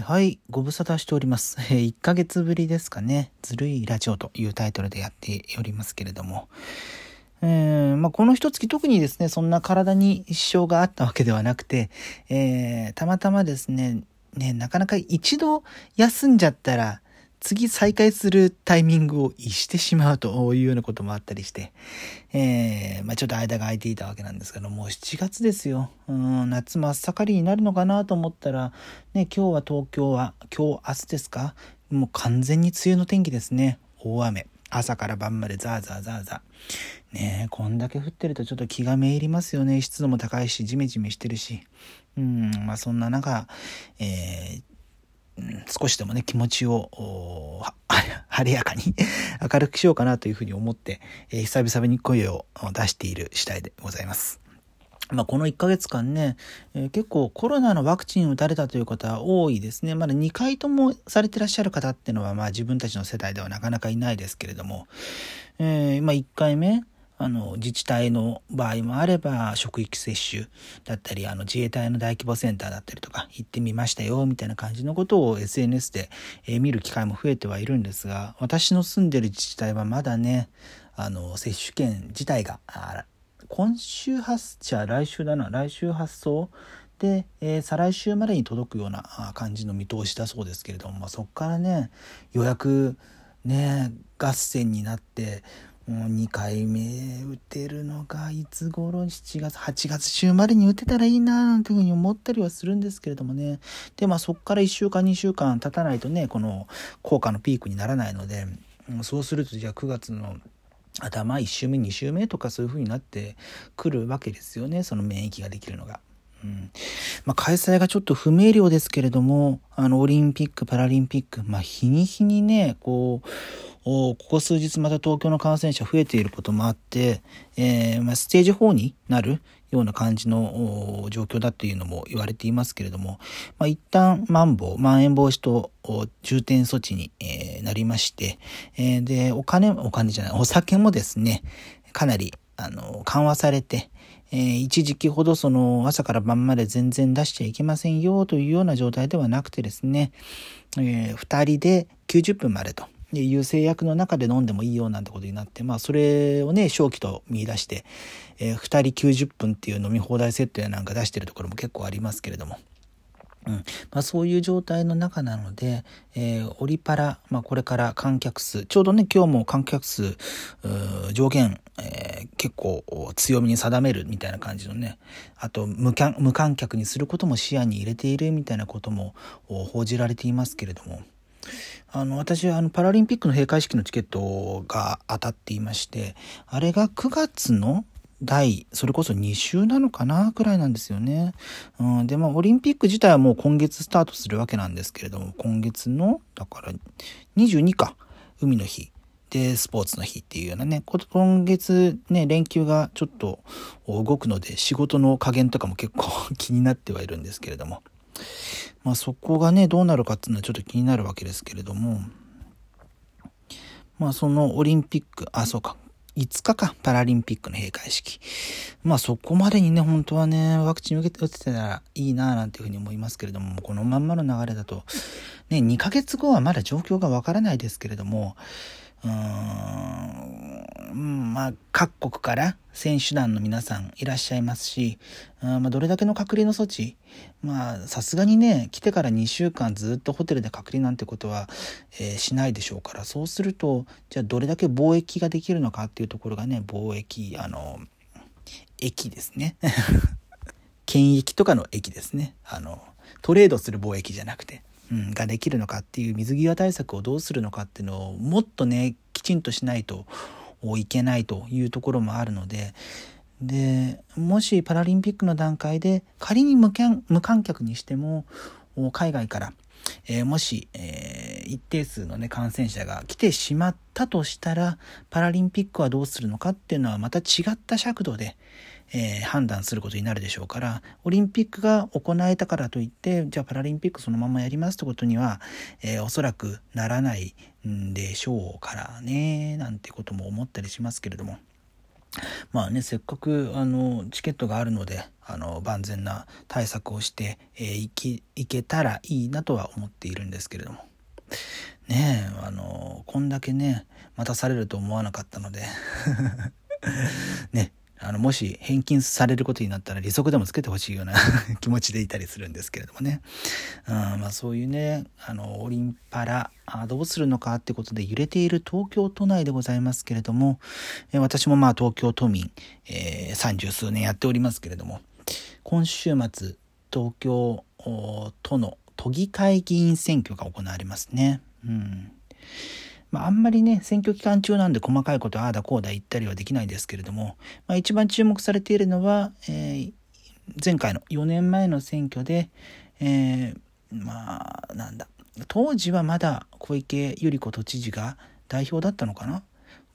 はい、ご無沙汰しております。え1ヶ月ぶりですかね。ずるいラジオというタイトルでやっておりますけれども。えーまあ、この一月特にですね、そんな体に支障があったわけではなくて、えーたまたまですね、ね、なかなか一度休んじゃったら、次再開するタイミングを逸してしまうというようなこともあったりして、えーまあ、ちょっと間が空いていたわけなんですけどもう7月ですよ、うん、夏真っ盛りになるのかなと思ったら、ね、今日は東京は今日明日ですか？もう完全に梅雨の天気ですね。大雨。朝から晩までザーザーザーザー。ねえこんだけ降ってるとちょっと気がめいりますよね。湿度も高いしジメジメしてるし。うんまあそんな中、えーうん少しでもね気持ちを 晴れやかに 明るくしようかなというふうに思って、えー久々に声を出している次第でございます。まあ、この1ヶ月間ね、えー結構コロナのワクチンを打たれたという方は多いですね。まだ2回ともされてらっしゃる方っていうのは、まあ自分たちの世代ではなかなかいないですけれども、えーまあ1回目、あの自治体の場合もあれば職域接種だったりあの自衛隊の大規模センターだったりとか行ってみましたよみたいな感じのことを SNS で、え見る機会も増えてはいるんですが私の住んでる自治体はまだねあの接種券自体があ今週発じゃあ来週だな来週発送で、えー再来週までに届くような感じの見通しだそうですけれども、まあ、そこからね予約ね合戦になってもう2回目打てるのがいつ頃？7月8月週までに打てたらいいななんていうふうに思ったりはするんですけれどもねでまあそこから1週間2週間経たないとねこの効果のピークにならないのでそうするとじゃあ9月の頭1週目2週目とかそういう風になってくるわけですよねその免疫ができるのが。うん。まあ、開催がちょっと不明瞭ですけれどもあのオリンピック・パラリンピック、まあ、日に日にねこうここ数日また東京の感染者増えていることもあって、えーまあ、ステージ4になるような感じの状況だっていうのも言われていますけれども、まあ、一旦まん防まん延防止等重点措置に、えーなりまして、えーでお金お金じゃないお酒もですねかなりあの緩和されて、えー一時期ほどその朝から晩まで全然出しちゃいけませんよというような状態ではなくてですね、え2人で90分までと。いう制約の中で飲んでもいいよなんてことになって、まあそれをね、正気と見出して、え2人90分っていう飲み放題セットやなんか出してるところも結構ありますけれども。うん。まあ、そういう状態の中なので、えーオリパラ、まあ、これから観客数、ちょうどね、今日も観客数、上限、えー結構強めに定めるみたいな感じのね、あと無観無観客にすることも視野に入れているみたいなことも報じられていますけれども、あの私はあのパラリンピックの閉会式のチケットが当たっていましてあれが9月の第それこそ2週なのかなくらいなんですよね。うん、でまあオリンピック自体はもう今月スタートするわけなんですけれども今月のだから22か海の日でスポーツの日っていうようなね今月ね連休がちょっと動くので仕事の加減とかも結構 気になってはいるんですけれども。まあそこがねどうなるかっていうのはちょっと気になるわけですけれどもまあそのオリンピックあそうか5日かパラリンピックの閉会式。まあそこまでにね本当はねワクチン受けて打ってたらいいななんていうふうに思いますけれどもこのまんまの流れだとね2ヶ月後はまだ状況がわからないですけれどもうーんまあ各国から選手団の皆さんいらっしゃいますし、あまあ、どれだけの隔離の措置まあさすがにね来てから2週間ずっとホテルで隔離なんてことは、えーしないでしょうからそうするとじゃあどれだけ貿易ができるのかっていうところがね貿易あの駅ですね。検疫とかの駅ですね。あのトレードする貿易じゃなくて、うん、ができるのかっていう水際対策をどうするのかっていうのをもっとねきちんとしないといけないというところもあるのででもしパラリンピックの段階で仮に無観客にしても海外から、えーもし、えー一定数の、ね、感染者が来てしまったとしたらパラリンピックはどうするのかっていうのはまた違った尺度で、えー判断することになるでしょうからオリンピックが行えたからといってじゃあパラリンピックそのままやりますってことには、えーおそらくならないんでしょうからねなんてことも思ったりしますけれども。まあね、せっかく、あの、チケットがあるので、あの、万全な対策をして、えー、けたらいいなとは思っているんですけれども。ねえ、あの、こんだけね、待たされると思わなかったので ね、あの、もし返金されることになったら利息でもつけてほしいような 気持ちでいたりするんですけれどもね。うん、まあそういうね、あの、オリンパラ、あどうするのかってことで揺れている東京都内でございますけれども、え私もまあ東京都民、え三、十数年やっておりますけれども、今週末、東京都の都議会議員選挙が行われますね。うん。まあ、あんまりね、選挙期間中なんで細かいことああだこうだ言ったりはできないですけれども、まあ、一番注目されているのは、えー、前回の4年前の選挙で、えー、まあ、なんだ、当時はまだ小池百合子都知事が代表だったのかな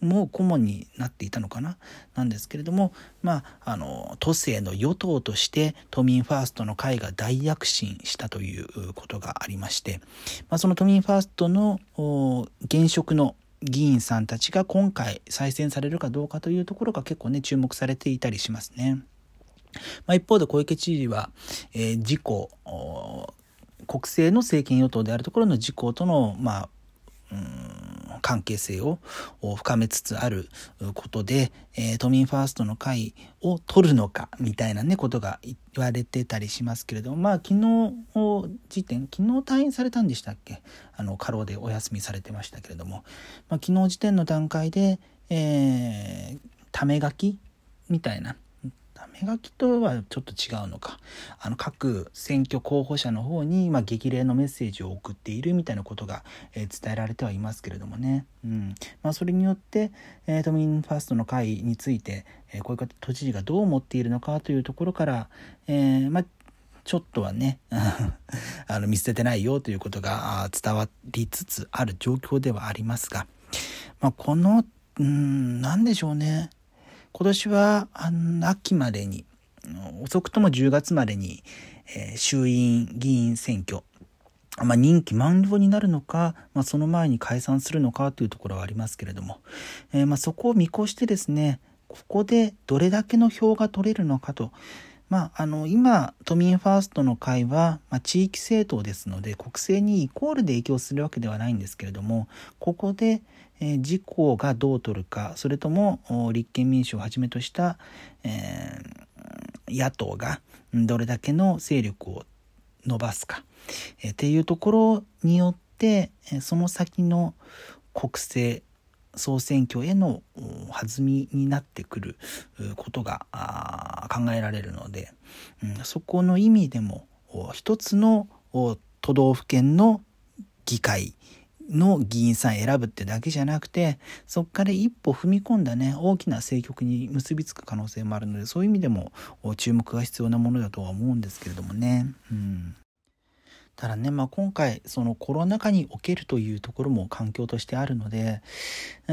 もう顧問になっていたのかな？なんですけれども、まあ、あの、都政の与党として都民ファーストの会が大躍進したということがありまして、まあ、その都民ファーストの現職の議員さんたちが今回再選されるかどうかというところが結構ね、注目されていたりしますね。まあ、一方で小池知事は、えー、自公、国政の政権与党であるところの自公との、まあ、関係性を深めつつあることで、え、都民ファーストの会を取るのかみたいなねことが言われてたりしますけれどもまあ昨日時点昨日退院されたんでしたっけ？あの過労でお休みされてましたけれども、まあ、昨日時点の段階で、えー、ため書きみたいな書きとはちょっと違うのか。あの各選挙候補者の方に、まあ、激励のメッセージを送っているみたいなことが、えー、伝えられてはいますけれどもね、うん。まあ、それによって、えー、都民ファーストの会について、えー、こういう都知事がどう思っているのかというところから、えーまあ、ちょっとはね あの見捨ててないよということが伝わりつつある状況ではありますが、まあ、このうん何でしょうね。今年は秋までに遅くとも10月までに、えー、衆院議員選挙まあ、任期満了になるのか、まあ、その前に解散するのかというところはありますけれども、えー、まあそこを見越してですねここでどれだけの票が取れるのかと、まあ、あの今都民ファーストの会は、まあ、地域政党ですので国政にイコールで影響するわけではないんですけれどもここで、えー、自公がどう取るかそれとも立憲民主をはじめとした、えー、野党がどれだけの勢力を伸ばすか、えー、っていうところによって、その先の国政総選挙への弾みになってくることが考えられるので、うん、そこの意味でも一つの都道府県の議会の議員さん選ぶってだけじゃなくてそこから一歩踏み込んだね大きな政局に結びつく可能性もあるのでそういう意味でも注目が必要なものだとは思うんですけれどもね。うんただね、まあ、今回そのコロナ禍におけるというところも環境としてあるので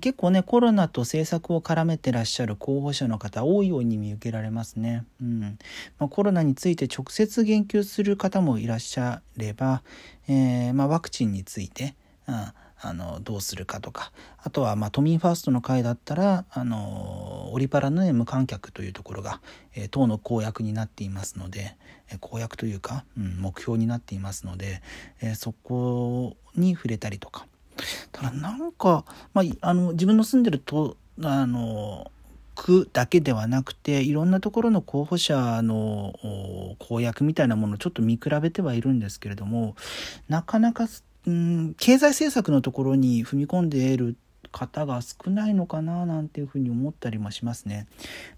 結構ねコロナと政策を絡めてらっしゃる候補者の方多いように見受けられますね。うんまあ、コロナについて直接言及する方もいらっしゃれば、えー、まあ、ワクチンについて、うんあのどうするかとか。あとは、まあ、都民ファーストの会だったらあのオリパラの、ね、無観客というところが、えー、党の公約になっていますので、えー、公約というか、うん、目標になっていますので、えー、そこに触れたりとか。ただなんか、まあ、あの自分の住んでるとあの区だけではなくていろんなところの候補者の公約みたいなものをちょっと見比べてはいるんですけれどもなかなかうん、経済政策のところに踏み込んでいる方が少ないのかななんていうふうに思ったりもしますね。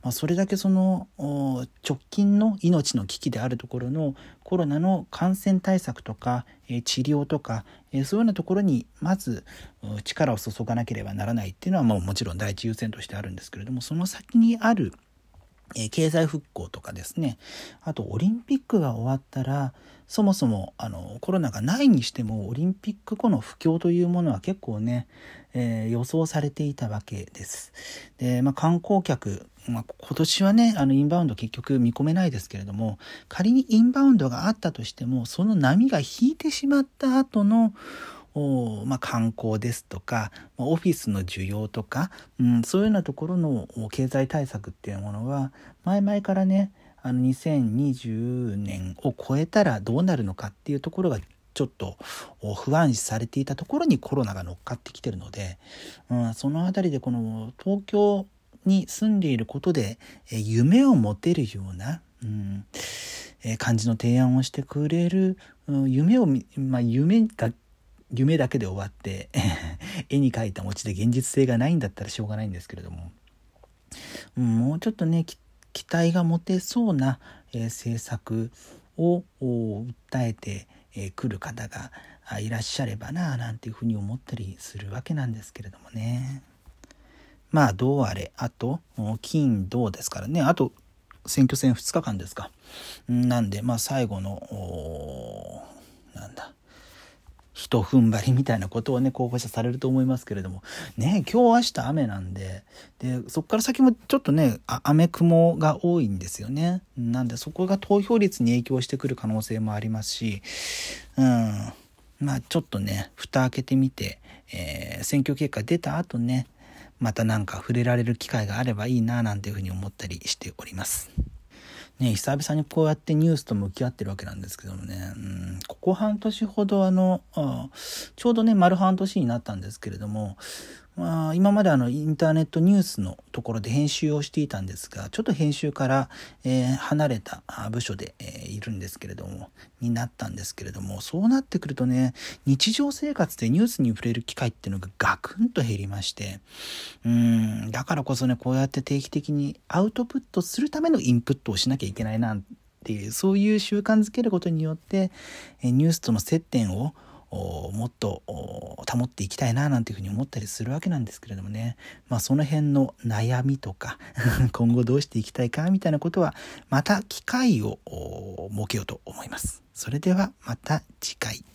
まあ、それだけその直近の命の危機であるところのコロナの感染対策とかえ治療とかえそういうようなところにまず力を注がなければならないっていうのはもうもちろん第一優先としてあるんですけれどもその先にあるえ経済復興とかですねあとオリンピックが終わったらそもそもあのコロナがないにしてもオリンピック後の不況というものは結構ね、えー、予想されていたわけです。で、まあ、観光客、まあ、今年はねあのインバウンド結局見込めないですけれども仮にインバウンドがあったとしてもその波が引いてしまった後のまあ、観光ですとかオフィスの需要とか、うん、そういうようなところの経済対策っていうものは前々からねあの2020年を超えたらどうなるのかっていうところがちょっと不安視されていたところにコロナが乗っかってきてるので、うん、その辺りでこの東京に住んでいることで夢を持てるような、うん感じの提案をしてくれる、うん、夢を、まあ、夢が夢だけで終わって 絵に描いた餅で現実性がないんだったらしょうがないんですけれども、もうちょっとね期待が持てそうな、えー、政策を訴えてく、えー、る方がいらっしゃればななんていうふうに思ったりするわけなんですけれどもね。まあどうあれあと金銅ですからねあと選挙戦2日間ですか。なんで、まあ最後の、なんだ、一踏ん張りみたいなことをね、候補者されると思いますけれども、ね、今日明日雨なんで、で、そこから先もちょっとね、雨雲が多いんですよね。なんでそこが投票率に影響してくる可能性もありますし、うん、まあちょっとね、蓋開けてみて、えー、選挙結果出た後ね、またなんか触れられる機会があればいいななんていうふうに思ったりしております。ね、久々にこうやってニュースと向き合ってるわけなんですけどもね、うん、ここ半年ほどあのあちょうどね丸半年になったんですけれどもまあ、今まであのインターネットニュースのところで編集をしていたんですがちょっと編集から、えー、離れた部署で、えー、いるんですけれどもになったんですけれどもそうなってくるとね日常生活でニュースに触れる機会っていうのがガクンと減りましてうんだからこそねこうやって定期的にアウトプットするためのインプットをしなきゃいけないなっていうそういう習慣づけることによってニュースとの接点をもっと保っていきたいななんていうふうに思ったりするわけなんですけれどもねまあその辺の悩みとか 今後どうしていきたいかみたいなことはまた機会を設けようと思います。それではまた次回。